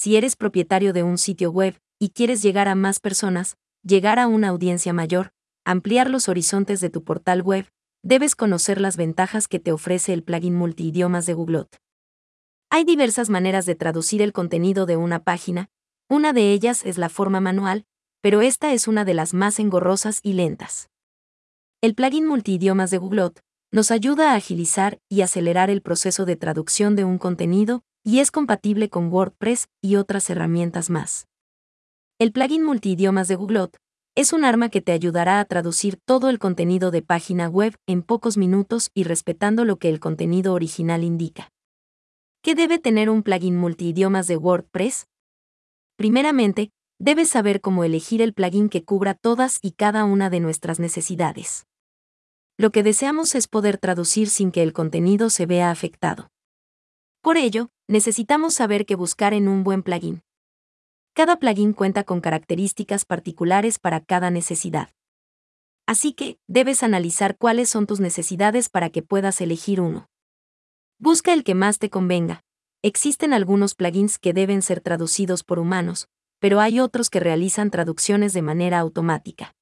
si eres propietario de un sitio web y quieres llegar a más personas, llegar a una audiencia mayor, ampliar los horizontes de tu portal web, debes conocer las ventajas que te ofrece el plugin multiidiomas de Googlot. Hay diversas maneras de traducir el contenido de una página, una de ellas es la forma manual, pero esta es una de las más engorrosas y lentas. El plugin multiidiomas de Googlot nos ayuda a agilizar y acelerar el proceso de traducción de un contenido y es compatible con WordPress y otras herramientas más. El plugin multiidiomas de Googlot es un arma que te ayudará a traducir todo el contenido de página web en pocos minutos y respetando lo que el contenido original indica. ¿Qué debe tener un plugin multiidiomas de WordPress? Primeramente, debes saber cómo elegir el plugin que cubra todas y cada una de nuestras necesidades. Lo que deseamos es poder traducir sin que el contenido se vea afectado. Por ello, necesitamos saber qué buscar en un buen plugin. Cada plugin cuenta con características particulares para cada necesidad. Así que, debes analizar cuáles son tus necesidades para que puedas elegir uno. Busca el que más te convenga. Existen algunos plugins que deben ser traducidos por humanos, pero hay otros que realizan traducciones de manera automática.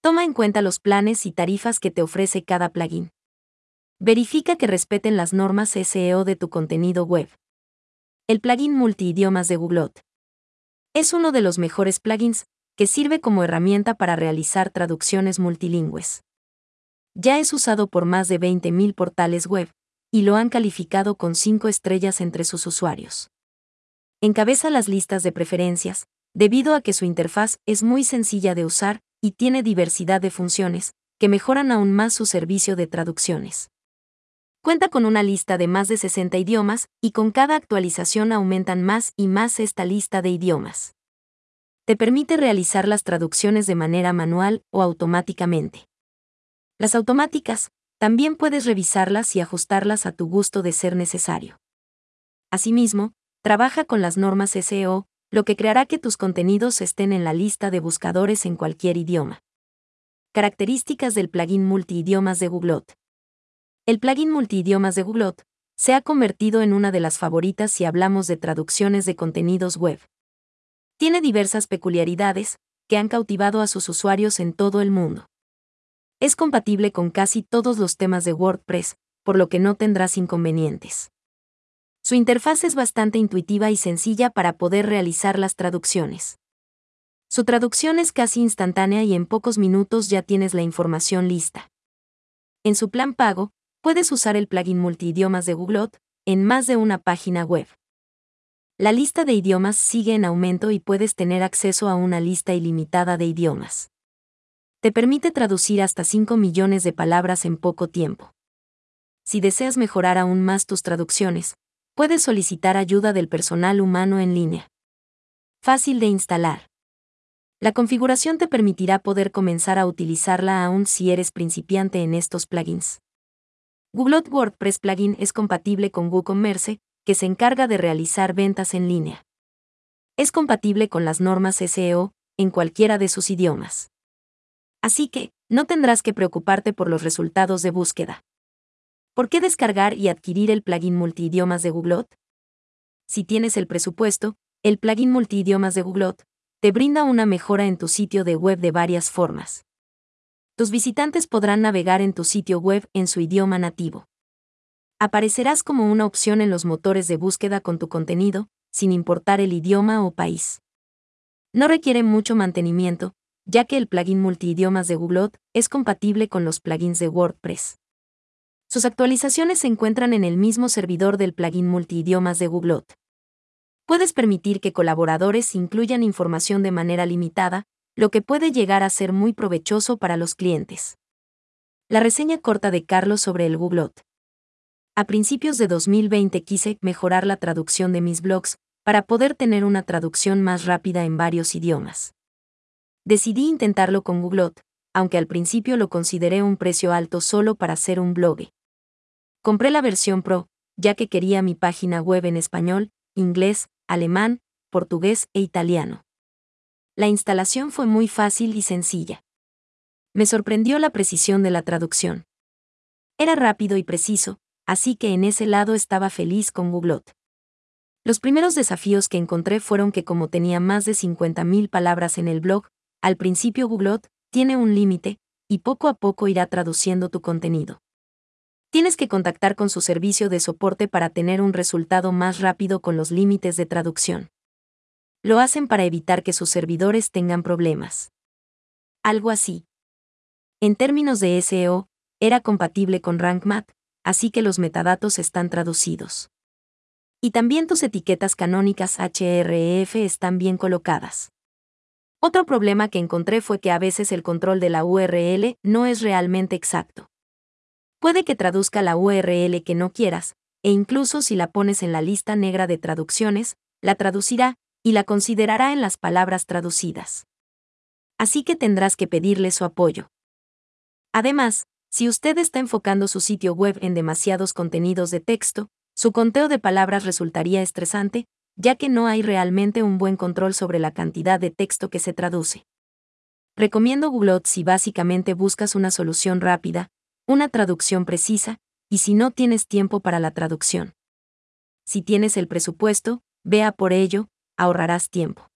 Toma en cuenta los planes y tarifas que te ofrece cada plugin. Verifica que respeten las normas SEO de tu contenido web. El plugin multiidiomas de Googlot es uno de los mejores plugins, que sirve como herramienta para realizar traducciones multilingües. Ya es usado por más de 20.000 portales web, y lo han calificado con 5 estrellas entre sus usuarios. Encabeza las listas de preferencias, debido a que su interfaz es muy sencilla de usar y tiene diversidad de funciones, que mejoran aún más su servicio de traducciones. Cuenta con una lista de más de 60 idiomas, y con cada actualización aumentan más y más esta lista de idiomas. Te permite realizar las traducciones de manera manual o automáticamente. Las automáticas, también puedes revisarlas y ajustarlas a tu gusto de ser necesario. Asimismo, trabaja con las normas SEO, lo que creará que tus contenidos estén en la lista de buscadores en cualquier idioma. Características del plugin multiidiomas de Googlot. El plugin multiidiomas de Googlot se ha convertido en una de las favoritas si hablamos de traducciones de contenidos web. Tiene diversas peculiaridades que han cautivado a sus usuarios en todo el mundo. Es compatible con casi todos los temas de WordPress, por lo que no tendrás inconvenientes. Su interfaz es bastante intuitiva y sencilla para poder realizar las traducciones. Su traducción es casi instantánea y en pocos minutos ya tienes la información lista. En su plan pago, puedes usar el plugin multiidiomas de Googlot en más de una página web. La lista de idiomas sigue en aumento y puedes tener acceso a una lista ilimitada de idiomas. Te permite traducir hasta 5 millones de palabras en poco tiempo. Si deseas mejorar aún más tus traducciones, puedes solicitar ayuda del personal humano en línea. Fácil de instalar. La configuración te permitirá poder comenzar a utilizarla aún si eres principiante en estos plugins. Google WordPress Plugin es compatible con WooCommerce, que se encarga de realizar ventas en línea. Es compatible con las normas SEO, en cualquiera de sus idiomas. Así que, no tendrás que preocuparte por los resultados de búsqueda. ¿Por qué descargar y adquirir el plugin multiidiomas de Googlot? Si tienes el presupuesto, el plugin multiidiomas de Googlot te brinda una mejora en tu sitio de web de varias formas tus visitantes podrán navegar en tu sitio web en su idioma nativo. Aparecerás como una opción en los motores de búsqueda con tu contenido, sin importar el idioma o país. No requiere mucho mantenimiento, ya que el plugin multiidiomas de Googlot es compatible con los plugins de WordPress. Sus actualizaciones se encuentran en el mismo servidor del plugin multiidiomas de Googlot. Puedes permitir que colaboradores incluyan información de manera limitada, lo que puede llegar a ser muy provechoso para los clientes. La reseña corta de Carlos sobre el Googlot. A principios de 2020 quise mejorar la traducción de mis blogs, para poder tener una traducción más rápida en varios idiomas. Decidí intentarlo con Googlot, aunque al principio lo consideré un precio alto solo para hacer un blog. Compré la versión Pro, ya que quería mi página web en español, inglés, alemán, portugués e italiano. La instalación fue muy fácil y sencilla. Me sorprendió la precisión de la traducción. Era rápido y preciso, así que en ese lado estaba feliz con Googlot. Los primeros desafíos que encontré fueron que como tenía más de 50.000 palabras en el blog, al principio Googlot tiene un límite, y poco a poco irá traduciendo tu contenido. Tienes que contactar con su servicio de soporte para tener un resultado más rápido con los límites de traducción. Lo hacen para evitar que sus servidores tengan problemas. Algo así. En términos de SEO, era compatible con RankMath, así que los metadatos están traducidos. Y también tus etiquetas canónicas href están bien colocadas. Otro problema que encontré fue que a veces el control de la URL no es realmente exacto. Puede que traduzca la URL que no quieras, e incluso si la pones en la lista negra de traducciones, la traducirá y la considerará en las palabras traducidas. Así que tendrás que pedirle su apoyo. Además, si usted está enfocando su sitio web en demasiados contenidos de texto, su conteo de palabras resultaría estresante, ya que no hay realmente un buen control sobre la cantidad de texto que se traduce. Recomiendo Googlot si básicamente buscas una solución rápida, una traducción precisa, y si no tienes tiempo para la traducción. Si tienes el presupuesto, vea por ello, ahorrarás tiempo.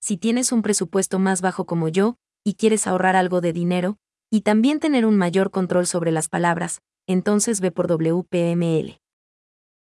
Si tienes un presupuesto más bajo como yo, y quieres ahorrar algo de dinero, y también tener un mayor control sobre las palabras, entonces ve por WPML.